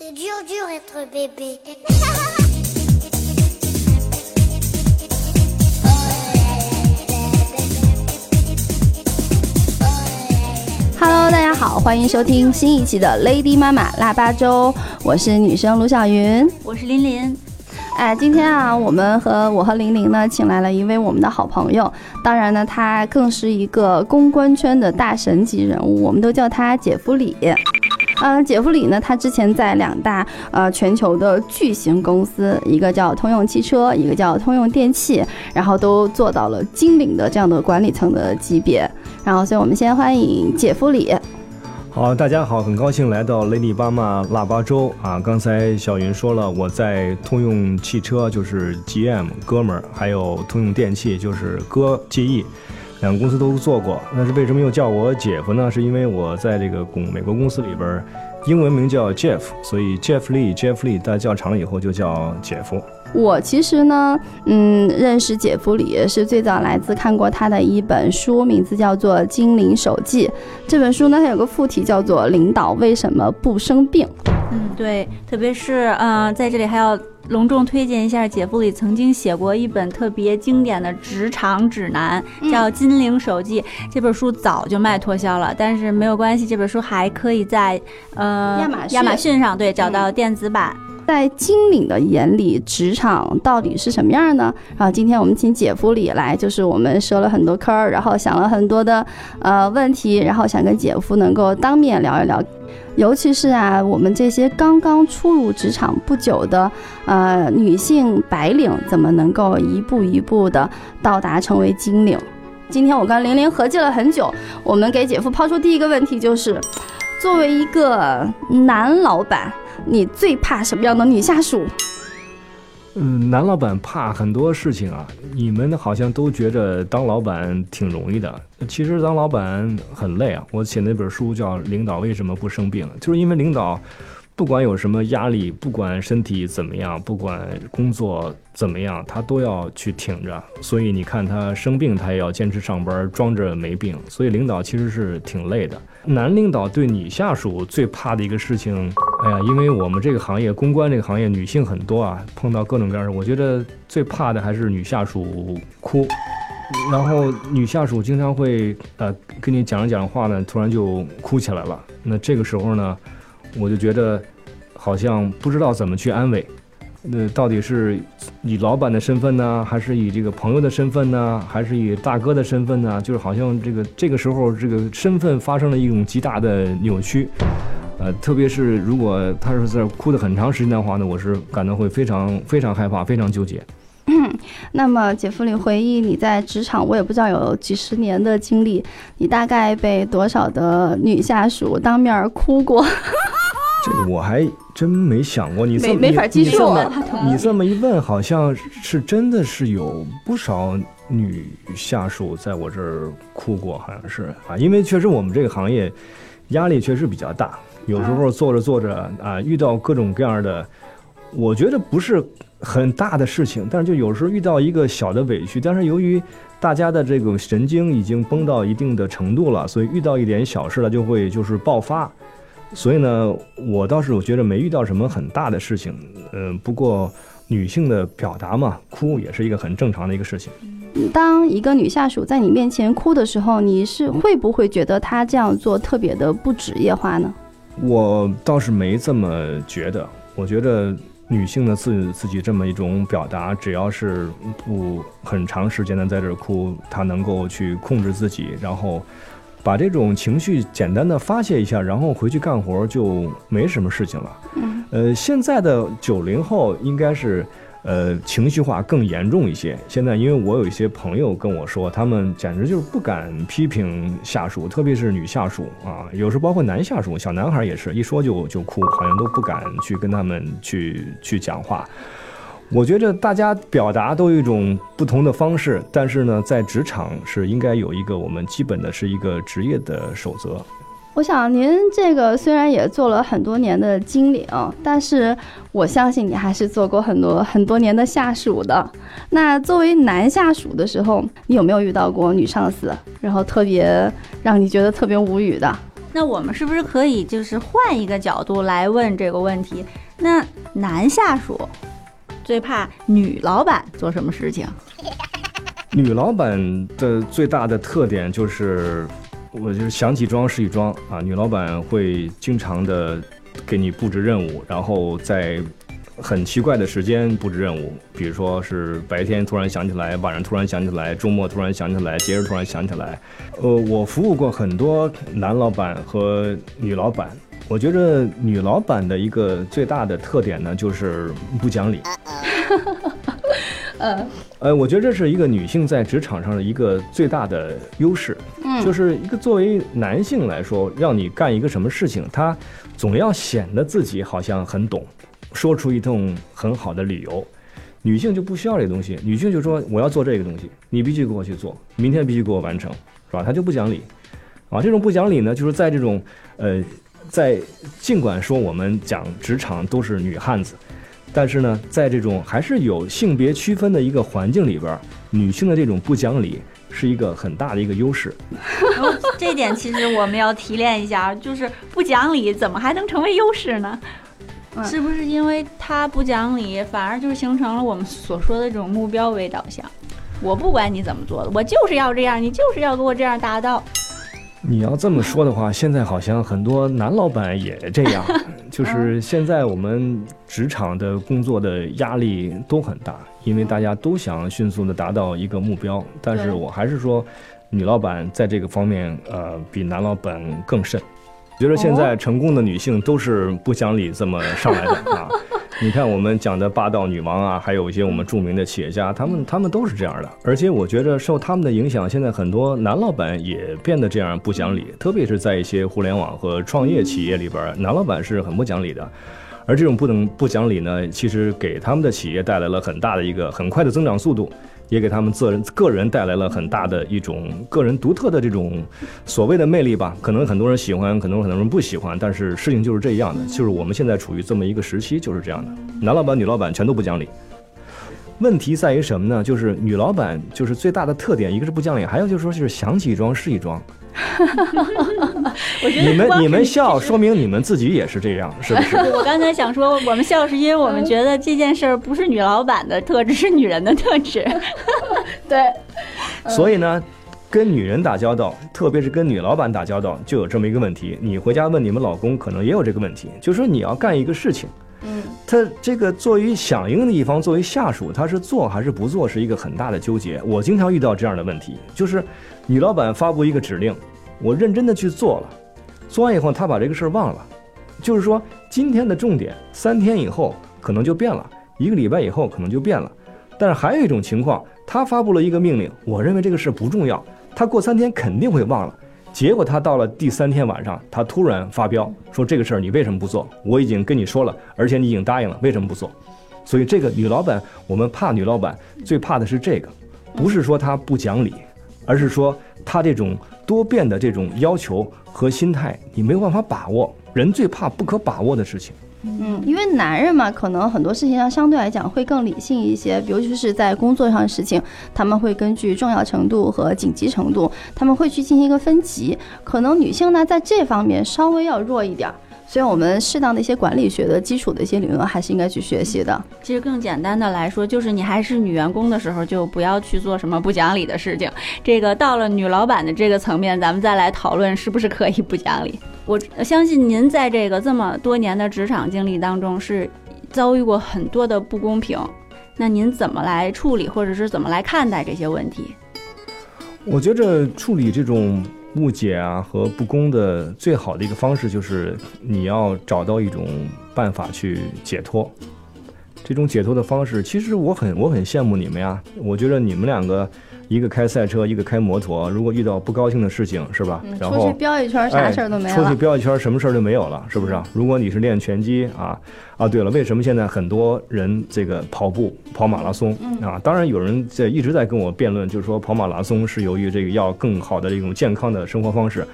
C'est dur, dur être bébé. Hello，大家好，欢迎收听新一期的 Lady 妈妈腊八粥，我是女生卢小云。我是琳琳。哎，今天啊，我们和我和玲玲呢，请来了一位我们的好朋友，当然呢，他更是一个公关圈的大神级人物，我们都叫他姐夫李。嗯，姐夫里呢，他之前在两大呃全球的巨型公司，一个叫通用汽车，一个叫通用电器，然后都做到了经理的这样的管理层的级别。然后，所以我们先欢迎姐夫里。好，大家好，很高兴来到 Lady 巴妈腊八粥啊！刚才小云说了，我在通用汽车就是 GM 哥们儿，还有通用电器就是哥 GE，两个公司都做过。那是为什么又叫我姐夫呢？是因为我在这个公美国公司里边，英文名叫 Jeff，所以 Jeff Lee，Jeff Lee 大家叫长了以后就叫姐夫。我其实呢，嗯，认识姐夫李是最早来自看过他的一本书，名字叫做《精灵手记》。这本书呢，它有个副题叫做《领导为什么不生病》。嗯，对，特别是呃，在这里还要隆重推荐一下，姐夫里曾经写过一本特别经典的职场指南，叫《金陵手记》。这本书早就卖脱销了，但是没有关系，这本书还可以在呃亚马逊亚马逊上对找到电子版。在经理的眼里，职场到底是什么样呢？然后今天我们请姐夫李来，就是我们设了很多坑儿，然后想了很多的呃问题，然后想跟姐夫能够当面聊一聊。尤其是啊，我们这些刚刚初入职场不久的呃女性白领，怎么能够一步一步的到达成为金领？今天我跟玲玲合计了很久，我们给姐夫抛出第一个问题就是，作为一个男老板。你最怕什么样的女下属？嗯，男老板怕很多事情啊。你们好像都觉着当老板挺容易的，其实当老板很累啊。我写那本书叫《领导为什么不生病》，就是因为领导不管有什么压力，不管身体怎么样，不管工作怎么样，他都要去挺着。所以你看他生病，他也要坚持上班，装着没病。所以领导其实是挺累的。男领导对女下属最怕的一个事情，哎呀，因为我们这个行业公关这个行业女性很多啊，碰到各种各样的，我觉得最怕的还是女下属哭，然后女下属经常会呃跟你讲着讲着话呢，突然就哭起来了。那这个时候呢，我就觉得好像不知道怎么去安慰。那到底是以老板的身份呢，还是以这个朋友的身份呢，还是以大哥的身份呢？就是好像这个这个时候，这个身份发生了一种极大的扭曲。呃，特别是如果他是在哭的很长时间的话呢，我是感到会非常非常害怕，非常纠结。那么，姐夫，你回忆你在职场，我也不知道有几十年的经历，你大概被多少的女下属当面哭过？这个我还真没想过，你这么没没法计数啊你这么一问，好像是真的是有不少女下属在我这儿哭过，好像是啊，因为确实我们这个行业压力确实比较大，有时候做着做着啊，遇到各种各样的，我觉得不是很大的事情，但是就有时候遇到一个小的委屈，但是由于大家的这个神经已经绷到一定的程度了，所以遇到一点小事了就会就是爆发。所以呢，我倒是我觉得没遇到什么很大的事情，嗯、不过女性的表达嘛，哭也是一个很正常的一个事情。当一个女下属在你面前哭的时候，你是会不会觉得她这样做特别的不职业化呢？我倒是没这么觉得，我觉得女性的自自己这么一种表达，只要是不很长时间的在这儿哭，她能够去控制自己，然后把这种情绪简单的发泄一下，然后回去干活就没什么事情了。嗯，呃，现在的九零后应该是。呃，情绪化更严重一些。现在，因为我有一些朋友跟我说，他们简直就是不敢批评下属，特别是女下属啊，有时候包括男下属，小男孩也是一说就就哭，好像都不敢去跟他们去去讲话。我觉得大家表达都有一种不同的方式，但是呢，在职场是应该有一个我们基本的是一个职业的守则。我想您这个虽然也做了很多年的经理啊，但是我相信你还是做过很多很多年的下属的。那作为男下属的时候，你有没有遇到过女上司，然后特别让你觉得特别无语的？那我们是不是可以就是换一个角度来问这个问题？那男下属最怕女老板做什么事情？女老板的最大的特点就是，我就是想起装是一装啊。女老板会经常的给你布置任务，然后在很奇怪的时间布置任务，比如说是白天突然想起来，晚上突然想起来，周末突然想起来，节日突然想起来。呃，我服务过很多男老板和女老板，我觉得女老板的一个最大的特点呢，就是不讲理。呃，呃，我觉得这是一个女性在职场上的一个最大的优势，嗯就是一个作为男性来说，让你干一个什么事情，他总要显得自己好像很懂，说出一通很好的理由。女性就不需要这个东西，女性就说我要做这个东西，你必须给我去做，明天必须给我完成，是吧？她就不讲理，啊，这种不讲理呢，就是在这种呃，在尽管说我们讲职场都是女汉子，但是呢，在这种还是有性别区分的一个环境里边儿，女性的这种不讲理是一个很大的一个优势。然后这点其实我们要提炼一下，就是不讲理怎么还能成为优势呢？嗯是不是因为他不讲理，反而就是形成了我们所说的这种目标为导向？我不管你怎么做的，我就是要这样，你就是要给我这样达到。你要这么说的话，现在好像很多男老板也这样，就是现在我们职场的工作的压力都很大，因为大家都想迅速的达到一个目标。但是我还是说，女老板在这个方面，呃，比男老板更甚。我觉得现在成功的女性都是不讲理这么上来的啊。你看我们讲的霸道女王啊，还有一些我们著名的企业家，他们他们都是这样的。而且我觉得受他们的影响，现在很多男老板也变得这样不讲理，特别是在一些互联网和创业企业里边，男老板是很不讲理的。而这种不能不讲理呢，其实给他们的企业带来了很大的一个很快的增长速度，也给他们个人个人带来了很大的一种个人独特的这种所谓的魅力吧。可能很多人喜欢，可能很多人不喜欢，但是事情就是这样的，就是我们现在处于这么一个时期，就是这样的。男老板、女老板全都不讲理。问题在于什么呢？就是女老板就是最大的特点，一个是不讲理，还有就是说就是想起一桩是一桩。我觉得你们你们笑，说明你们自己也是这样，是不是？我刚才想说，我们笑是因为我们觉得这件事儿不是女老板的特质，是女人的特质。对，所以呢，跟女人打交道，特别是跟女老板打交道，就有这么一个问题。你回家问你们老公，可能也有这个问题，就是说你要干一个事情，嗯，他这个作为响应的一方，作为下属，他是做还是不做，是一个很大的纠结。我经常遇到这样的问题，就是女老板发布一个指令，我认真的去做了，做完以后，他把这个事儿忘了，就是说今天的重点，三天以后可能就变了，一个礼拜以后可能就变了。但是还有一种情况，他发布了一个命令，我认为这个事不重要，他过三天肯定会忘了。结果他到了第三天晚上，他突然发飙说这个事儿你为什么不做？我已经跟你说了，而且你已经答应了，为什么不做？所以这个女老板，我们怕女老板，最怕的是这个，不是说她不讲理，而是说他这种多变的这种要求和心态，你没有办法把握。人最怕不可把握的事情。嗯，因为男人嘛，可能很多事情上相对来讲会更理性一些，比如就是在工作上的事情，他们会根据重要程度和紧急程度，他们会去进行一个分级。可能女性呢，在这方面稍微要弱一点儿，所以我们适当的一些管理学的基础的一些理论，还是应该去学习的。其实更简单的来说，就是你还是女员工的时候，就不要去做什么不讲理的事情。这个到了女老板的这个层面，咱们再来讨论是不是可以不讲理。我相信您在这个这么多年的职场经历当中，是遭遇过很多的不公平。那您怎么来处理，或者是怎么来看待这些问题？我觉着处理这种误解啊和不公的最好的一个方式，就是你要找到一种办法去解脱。这种解脱的方式，其实我很我很羡慕你们呀。我觉得你们两个，一个开赛车，一个开摩托，如果遇到不高兴的事情，是吧？然出去后飙一圈，啥事儿都没哎。出去。飙一圈，什么事儿都没有了，是不是啊？如果你是练拳击啊啊，对了，为什么现在很多人这个跑步跑马拉松啊？当然有人在一直在跟我辩论，就是说跑马拉松是由于这个要更好的这种健康的生活方式。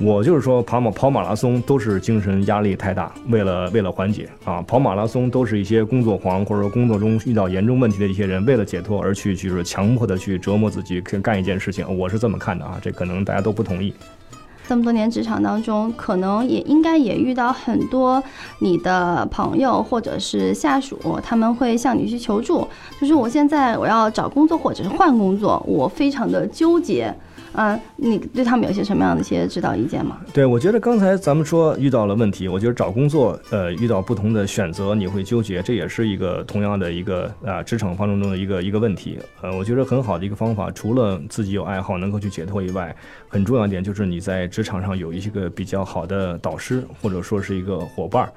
我就是说跑马跑马拉松都是精神压力太大，为了为了缓解啊，跑马拉松都是一些工作狂或者说工作中遇到严重问题的一些人，为了解脱而去就是强迫的去折磨自己去干一件事情。我是这么看的啊，这可能大家都不同意。这么多年职场当中，可能也应该也遇到很多你的朋友或者是下属，他们会向你去求助，就是我现在我要找工作或者是换工作，我非常的纠结。嗯，你对他们有些什么样的一些指导意见吗？对，我觉得刚才咱们说遇到了问题，我觉得找工作，呃，遇到不同的选择，你会纠结，这也是一个同样的一个啊职场方程中的一个一个问题。呃，我觉得很好的一个方法，除了自己有爱好能够去解脱以外，很重要一点就是你在职场上有一些个比较好的导师，或者说是一个伙伴儿。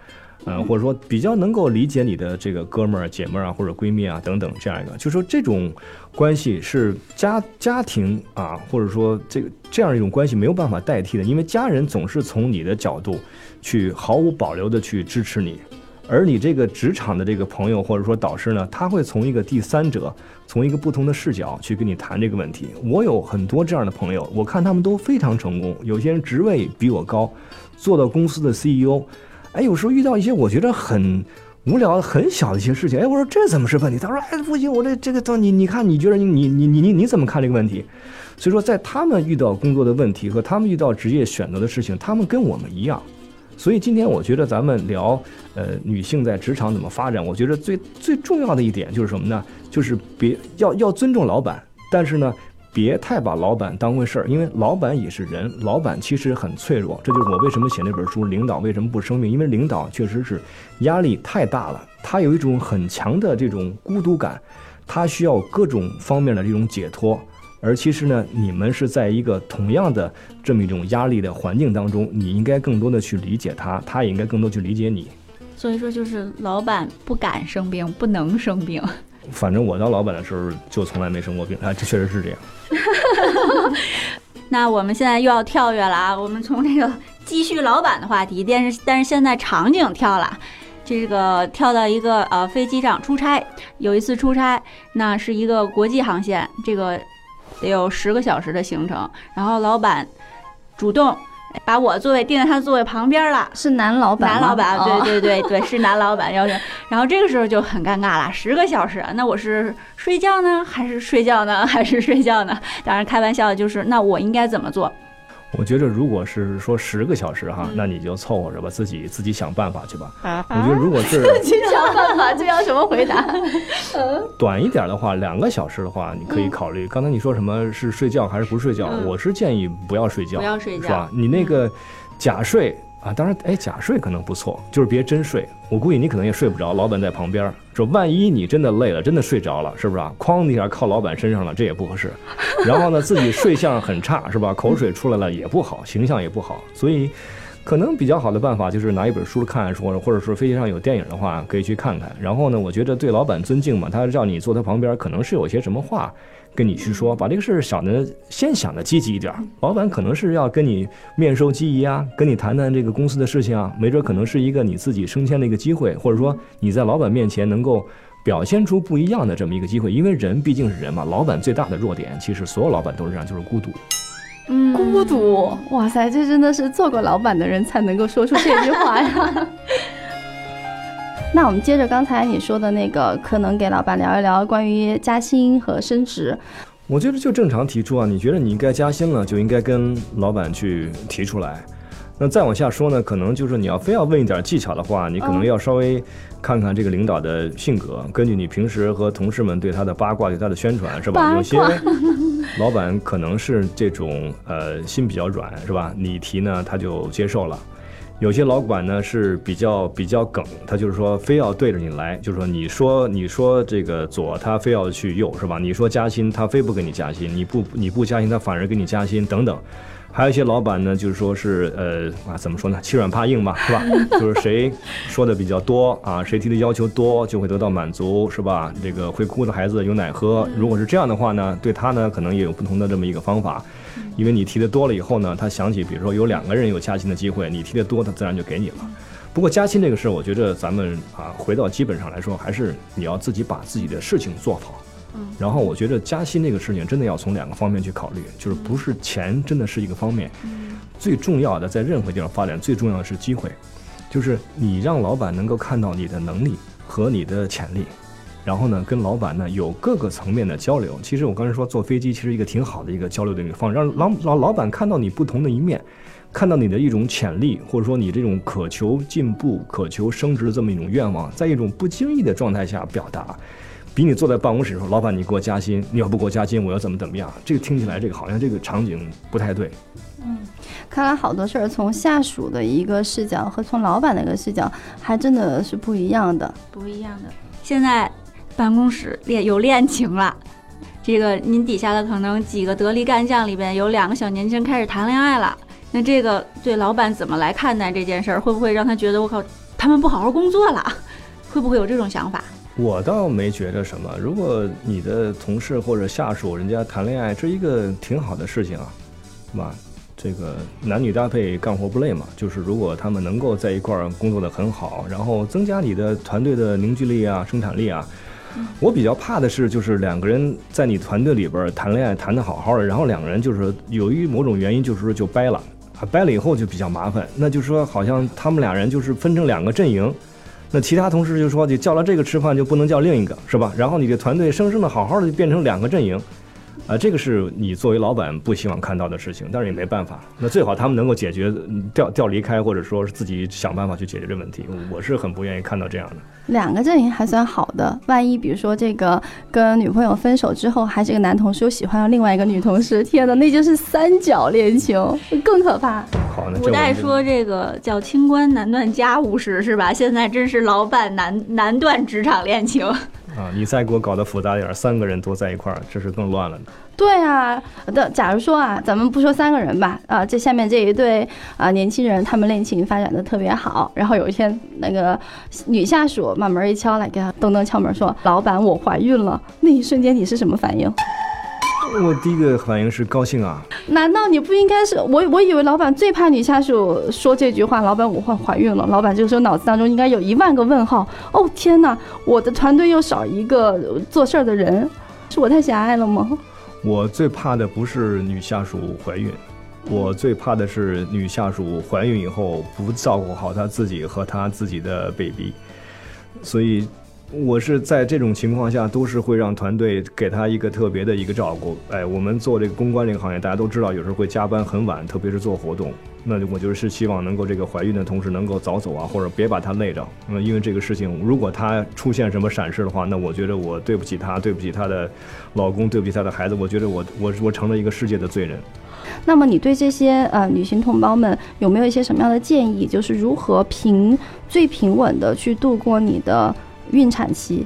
呃，或者说比较能够理解你的这个哥们儿、姐们儿啊，或者闺蜜啊等等这样一个，就说这种关系是家家庭啊，或者说这个这样一种关系没有办法代替的，因为家人总是从你的角度去毫无保留的去支持你，而你这个职场的这个朋友或者说导师呢，他会从一个第三者，从一个不同的视角去跟你谈这个问题。我有很多这样的朋友，我看他们都非常成功，有些人职位比我高，做到公司的 CEO。哎，有时候遇到一些我觉得很无聊、很小的一些事情，哎，我说这怎么是问题？他说，哎，不行，我这这个，你你看，你觉得你你你你你你怎么看这个问题？所以说，在他们遇到工作的问题和他们遇到职业选择的事情，他们跟我们一样。所以今天我觉得咱们聊，呃，女性在职场怎么发展，我觉得最最重要的一点就是什么呢？就是别要要尊重老板，但是呢。别太把老板当回事儿，因为老板也是人，老板其实很脆弱。这就是我为什么写那本书《领导为什么不生病》，因为领导确实是压力太大了，他有一种很强的这种孤独感，他需要各种方面的这种解脱。而其实呢，你们是在一个同样的这么一种压力的环境当中，你应该更多的去理解他，他也应该更多去理解你。所以说，就是老板不敢生病，不能生病。反正我当老板的时候就从来没生过病，啊，这确实是这样。那我们现在又要跳跃了啊！我们从这个继续老板的话题，但是但是现在场景跳了，这个跳到一个呃飞机上出差，有一次出差，那是一个国际航线，这个得有十个小时的行程，然后老板主动。把我座位定在他座位旁边了，是男老板，男老板，对对对对，是男老板。然后，然后这个时候就很尴尬了，十个小时，那我是睡觉呢，还是睡觉呢，还是睡觉呢？当然开玩笑的就是，那我应该怎么做？我觉着，如果是说十个小时哈，那你就凑合着吧，自己自己想办法去吧。啊我觉得，如果是 自己想办法，这要什么回答？短一点的话，两个小时的话，你可以考虑。刚才你说什么是睡觉还是不睡觉？我是建议不要睡觉，不要睡觉，是吧？你那个假睡。啊，当然，哎，假睡可能不错，就是别真睡。我估计你可能也睡不着，老板在旁边，说万一你真的累了，真的睡着了，是不是啊？哐的一下靠老板身上了，这也不合适。然后呢，自己睡相很差，是吧？口水出来了也不好，形象也不好。所以，可能比较好的办法就是拿一本书看，说或者说飞机上有电影的话，可以去看看。然后呢，我觉得对老板尊敬嘛，他让你坐他旁边，可能是有些什么话。跟你去说，把这个事儿想的先想的积极一点。老板可能是要跟你面授机宜啊，跟你谈谈这个公司的事情啊，没准可能是一个你自己升迁的一个机会，或者说你在老板面前能够表现出不一样的这么一个机会。因为人毕竟是人嘛，老板最大的弱点，其实所有老板都是这样，就是孤独。嗯，孤独，哇塞，这真的是做过老板的人才能够说出这句话呀。那我们接着刚才你说的那个，可能给老板聊一聊关于加薪和升职。我觉得就正常提出啊，你觉得你应该加薪了，就应该跟老板去提出来。那再往下说呢，可能就是你要非要问一点技巧的话，你可能要稍微看看这个领导的性格，根据你平时和同事们对他的八卦、对他的宣传，是吧？有些老板可能是这种呃心比较软，是吧？你提呢，他就接受了。有些老管呢是比较比较梗，他就是说非要对着你来，就是说你说你说这个左，他非要去右，是吧？你说加薪，他非不给你加薪；你不你不加薪，他反而给你加薪，等等。还有一些老板呢，就是说是呃啊，怎么说呢？欺软怕硬嘛，是吧？就是谁说的比较多啊，谁提的要求多，就会得到满足，是吧？这个会哭的孩子有奶喝。如果是这样的话呢，对他呢，可能也有不同的这么一个方法。因为你提的多了以后呢，他想起，比如说有两个人有加薪的机会，你提的多，他自然就给你了。不过加薪这个事儿，我觉得咱们啊，回到基本上来说，还是你要自己把自己的事情做好。嗯。然后我觉得加薪这个事情，真的要从两个方面去考虑，就是不是钱真的是一个方面。嗯。最重要的，在任何地方发展，最重要的是机会，就是你让老板能够看到你的能力和你的潜力。然后呢，跟老板呢有各个层面的交流。其实我刚才说坐飞机，其实一个挺好的一个交流的一个方式，让老老老板看到你不同的一面，看到你的一种潜力，或者说你这种渴求进步、渴求升职的这么一种愿望，在一种不经意的状态下表达，比你坐在办公室说“老板，你给我加薪，你要不给我加薪，我要怎么怎么样”，这个听起来这个好像这个场景不太对。嗯看来好多事儿从下属的一个视角和从老板的一个视角还真的是不一样的。不一样的。现在办公室恋有恋情了，这个您底下的可能几个得力干将里边有两个小年轻开始谈恋爱了，那这个对老板怎么来看待这件事儿？会不会让他觉得我靠，他们不好好工作了？会不会有这种想法？我倒没觉得什么。如果你的同事或者下属人家谈恋爱，这一个挺好的事情啊，是吧？这个男女搭配干活不累嘛，就是如果他们能够在一块儿工作的很好，然后增加你的团队的凝聚力啊、生产力啊。我比较怕的是，就是两个人在你团队里边谈恋爱谈得好好的，然后两个人就是由于某种原因，就是说就掰了啊，掰了以后就比较麻烦。那就是说，好像他们俩人就是分成两个阵营，那其他同事就说，你叫了这个吃饭就不能叫另一个，是吧？然后你的团队生生的好好的就变成两个阵营。啊，这个是你作为老板不希望看到的事情，但是也没办法。那最好他们能够解决嗯调调离开，或者说是自己想办法去解决这问题。我是很不愿意看到这样的。两个阵营还算好的，万一比如说这个跟女朋友分手之后，还是个男同事又喜欢上另外一个女同事，天哪，那就是三角恋情，更可怕。好，古代说这个叫清官难断家务事，是吧？现在真是老板难难断职场恋情。啊，你再给我搞得复杂点儿，三个人都在一块儿，这是更乱了呢。对啊，的，假如说啊，咱们不说三个人吧，啊，这下面这一对啊年轻人，他们恋情发展的特别好，然后有一天那个女下属把门一敲，来给他咚咚敲门说：“老板，我怀孕了。”那一瞬间你是什么反应？我第一个反应是高兴啊，难道你不应该是我？我以为老板最怕女下属说这句话，老板我怀怀孕了。老板这个时候脑子当中应该有一万个问号。哦天哪，我的团队又少一个做事儿的人，是我太狭隘了吗？我最怕的不是女下属怀孕，我最怕的是女下属怀孕以后不照顾好她自己和她自己的 baby，所以。我是在这种情况下，都是会让团队给她一个特别的一个照顾。哎，我们做这个公关这个行业，大家都知道，有时候会加班很晚，特别是做活动。那我就是希望能够这个怀孕的同事能够早走啊，或者别把她累着。那嗯，因为这个事情，如果她出现什么闪失的话，那我觉得我对不起她，对不起她的老公，对不起她的孩子。我觉得我我我成了一个世界的罪人。那么你对这些呃女性同胞们有没有一些什么样的建议？就是如何平最平稳的去度过你的孕产期？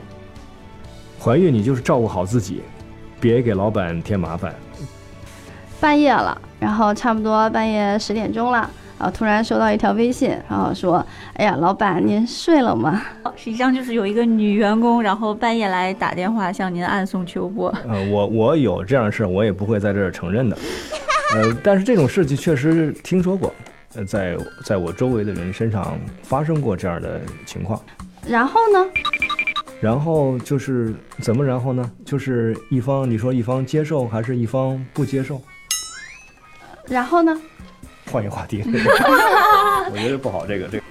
怀孕你就是照顾好自己，别给老板添麻烦。半夜了，然后差不多半夜十点钟了，然后突然收到一条微信，然后说：“哎呀，老板您睡了吗实际上就是有一个女员工，然后半夜来打电话向您暗送秋波。呃，我我有这样的事，我也不会在这儿承认的。呃，但是这种事情确实听说过，呃，在在我周围的人身上发生过这样的情况。？”然后呢？然后就是怎么然后呢？就是一方你说一方接受还是一方不接受？然后呢？换一个话题，我觉得不好这个这个。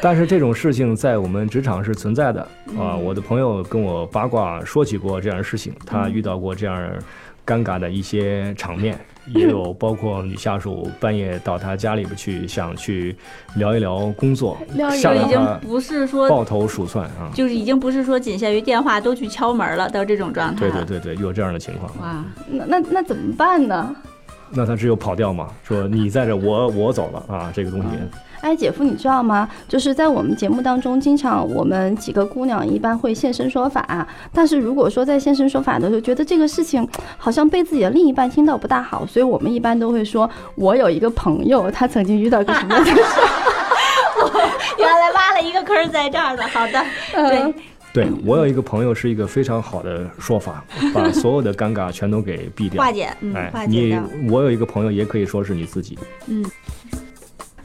但是这种事情在我们职场是存在的啊！我的朋友跟我八卦说起过这样的事情，他遇到过这样尴尬的一些场面，也有包括女下属半夜到他家里边去，想去聊一聊工作，聊一就已经不是说抱头鼠窜啊！就是已经不是说仅限于电话都去敲门了，到这种状态对。对对对，有这样的情况。哇，那那那怎么办呢？那他只有跑掉嘛，说你在这，我我走了啊，这个东西。哎，姐夫，你知道吗？就是在我们节目当中，经常我们几个姑娘一般会现身说法，但是如果说在现身说法的时候，觉得这个事情好像被自己的另一半听到不大好，所以我们一般都会说，我有一个朋友，他曾经遇到一个什么样的事。原来挖了一个坑在这儿的。好的，对，对我有一个朋友是一个非常好的说法，把所有的尴尬全都给避掉。化解，嗯，哎化，解你。我有一个朋友，也可以说是你自己。嗯，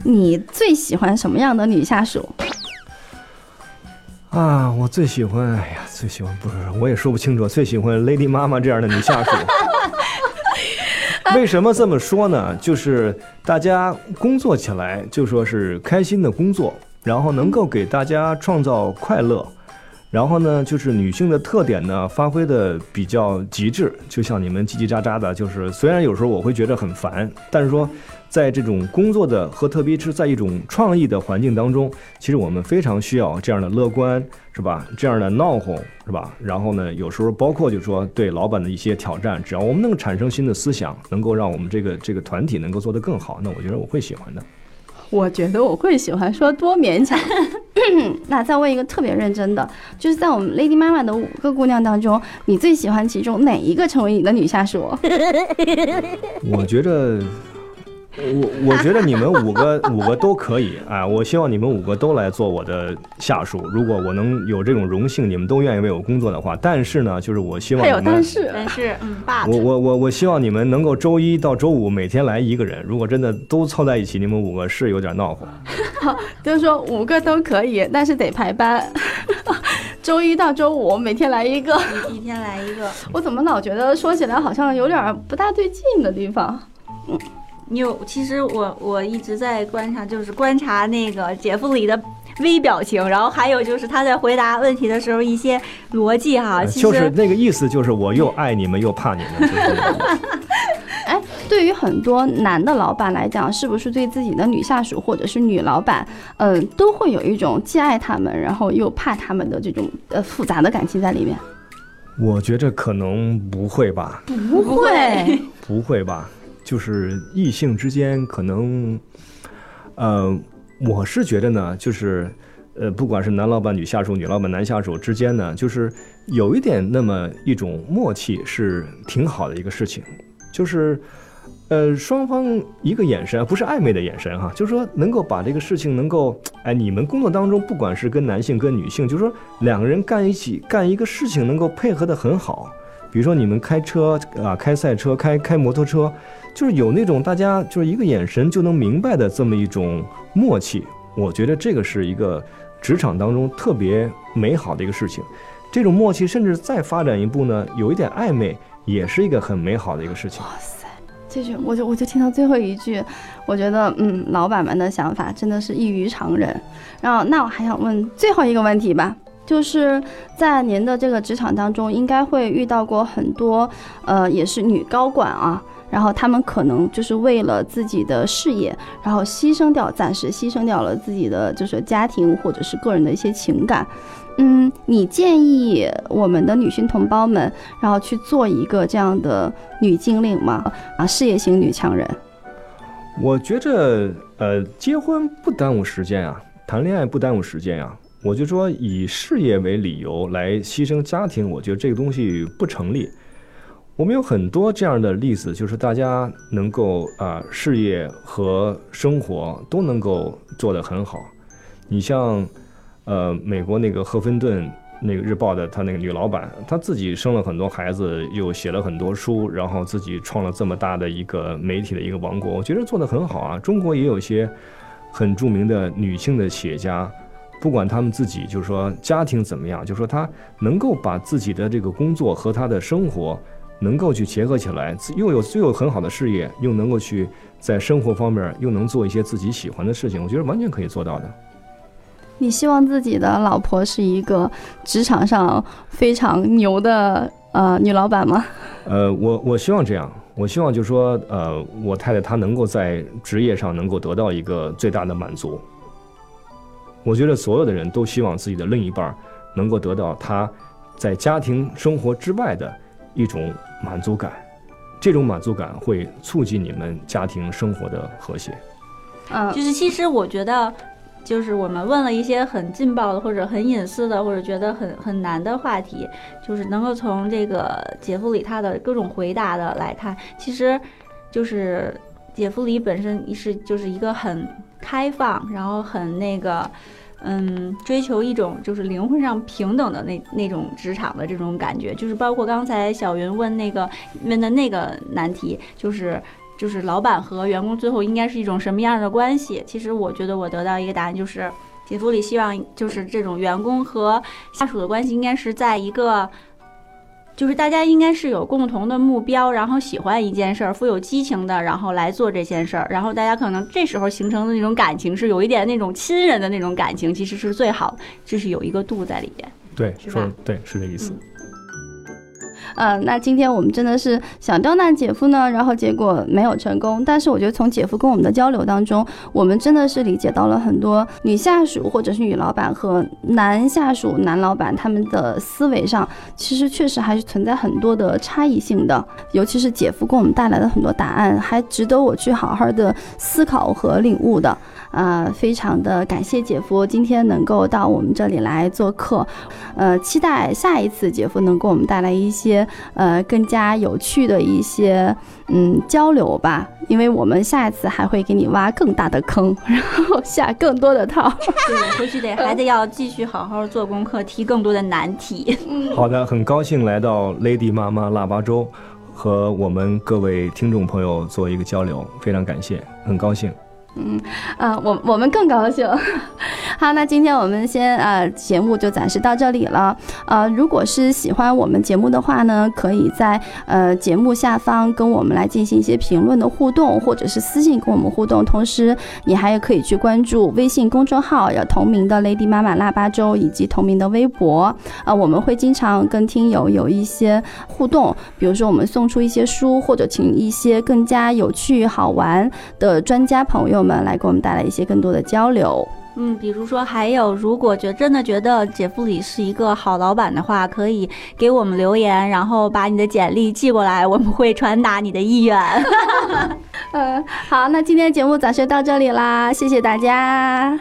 你最喜欢什么样的女下属？啊，我最喜欢，哎呀，最喜欢不是，我也说不清楚，最喜欢 Lady 妈妈这样的女下属。为什么这么说呢？就是大家工作起来就说是开心的工作，然后能够给大家创造快乐，然后呢，就是女性的特点呢，发挥的比较极致，就像你们叽叽喳喳的，就是虽然有时候我会觉得很烦，但是说，在这种工作的和特别是在一种创意的环境当中，其实我们非常需要这样的乐观，是吧？这样的闹哄，是吧？然后呢，有时候包括就是说对老板的一些挑战，只要我们能产生新的思想，能够让我们这个这个团体能够做得更好，那我觉得我会喜欢的。我觉得我会喜欢说多勉强。那再问一个特别认真的，就是在我们 Lady 妈妈的五个姑娘当中，你最喜欢其中哪一个成为你的女下属？我觉着，我我觉得你们五个五个都可以啊！我希望你们五个都来做我的下属。如果我能有这种荣幸，你们都愿意为我工作的话，但是呢，就是我希望还有但是，但是嗯，but 我我我我希望你们能够周一到周五每天来一个人。如果真的都凑在一起，你们五个是有点闹哄。就是说五个都可以，但是得排班。周一到周五每天来一个，一天来一个。我怎么老觉得说起来好像有点不大对劲的地方？你有，其实我我一直在观察，就是观察那个姐夫里的微表情，然后还有就是他在回答问题的时候一些逻辑哈。其实就是那个意思，就是我又爱你们又怕你们。哎，对于很多男的老板来讲，是不是对自己的女下属或者是女老板，嗯、都会有一种既爱他们，然后又怕他们的这种呃复杂的感情在里面？我觉着可能不会吧，不会，不会吧？就是异性之间可能，呃，我是觉得呢，就是，呃，不管是男老板、女下属、女老板、男下属之间呢，就是有一点那么一种默契是挺好的一个事情，就是。呃，双方一个眼神，不是暧昧的眼神哈，就是说能够把这个事情能够，哎，你们工作当中，不管是跟男性跟女性，就是说两个人干一起干一个事情，能够配合得很好。比如说你们开车啊，开赛车，开开摩托车，就是有那种大家就是一个眼神就能明白的这么一种默契。我觉得这个是一个职场当中特别美好的一个事情。这种默契甚至再发展一步呢，有一点暧昧，也是一个很美好的一个事情。哇塞！这句我就我就听到最后一句，我觉得嗯，老板们的想法真的是异于常人。然后，那我还想问最后一个问题吧，就是在您的这个职场当中，应该会遇到过很多呃，也是女高管啊。然后他们可能就是为了自己的事业，然后牺牲掉，暂时牺牲掉了自己的就是家庭或者是个人的一些情感。嗯，你建议我们的女性同胞们，然后去做一个这样的女精灵吗？啊，事业型女强人。我觉着，呃，结婚不耽误时间啊，谈恋爱不耽误时间呀、我就说以事业为理由来牺牲家庭，我觉得这个东西不成立。我们有很多这样的例子，就是大家能够啊、事业和生活都能够做得很好。你像，呃，美国那个赫芬顿那个日报的他那个女老板，她自己生了很多孩子，又写了很多书，然后自己创了这么大的一个媒体的一个王国，我觉得做得很好啊。中国也有一些很著名的女性的企业家，不管他们自己就是说家庭怎么样，就是说他能够把自己的这个工作和他的生活能够去结合起来，又有又有很好的事业，又能够去在生活方面又能做一些自己喜欢的事情，我觉得完全可以做到的。你希望自己的老婆是一个职场上非常牛的呃女老板吗？呃，我我希望这样，我希望就是说，呃，我太太她能够在职业上能够得到一个最大的满足。我觉得所有的人都希望自己的另一半儿能够得到他在家庭生活之外的一种满足感，这种满足感会促进你们家庭生活的和谐。嗯，就是其实我觉得，就是我们问了一些很劲爆的，或者很隐私的，或者觉得很很难的话题，就是能够从这个杰夫里他的各种回答的来看，其实就是杰弗里本身是就是一个很开放，然后很那个。嗯，追求一种就是灵魂上平等的那那种职场的这种感觉，就是包括刚才小云问那个问的那个难题，就是就是老板和员工最后应该是一种什么样的关系？其实我觉得我得到一个答案，就是杰弗里希望就是这种员工和下属的关系应该是在一个，就是大家应该是有共同的目标，然后喜欢一件事儿，富有激情的，然后来做这件事儿，然后大家可能这时候形成的那种感情是有一点那种亲人的那种感情，其实是最好的，就是有一个度在里边。对，是对是这意思。嗯，那今天我们真的是想刁难姐夫呢，然后结果没有成功。但是我觉得从姐夫跟我们的交流当中，我们真的是理解到了很多女下属或者是女老板和男下属、男老板他们的思维上，其实确实还是存在很多的差异性的。尤其是姐夫给我们带来的很多答案，还值得我去好好的思考和领悟的。啊、非常的感谢姐夫今天能够到我们这里来做客，呃，期待下一次姐夫能给我们带来一些呃更加有趣的一些嗯交流吧，因为我们下一次还会给你挖更大的坑，然后下更多的套。对，回去得还得要继续好好做功课，提更多的难题。好的，很高兴来到 Lady 妈妈腊八粥，和我们各位听众朋友做一个交流，非常感谢，很高兴。嗯啊，我我们更高兴。好，那今天我们先呃节目就暂时到这里了。呃，如果是喜欢我们节目的话呢，可以在呃节目下方跟我们来进行一些评论的互动，或者是私信跟我们互动。同时，你还可以去关注微信公众号，有同名的 Lady 妈妈腊八粥以及同名的微博。啊，我们会经常跟听友有一些互动，比如说我们送出一些书，或者请一些更加有趣好玩的专家朋友们来给我们带来一些更多的交流。嗯，比如说还有，如果觉真的觉得姐夫里是一个好老板的话，可以给我们留言，然后把你的简历寄过来，我们会传达你的意愿。嗯，好，那今天节目暂时到这里啦，谢谢大家。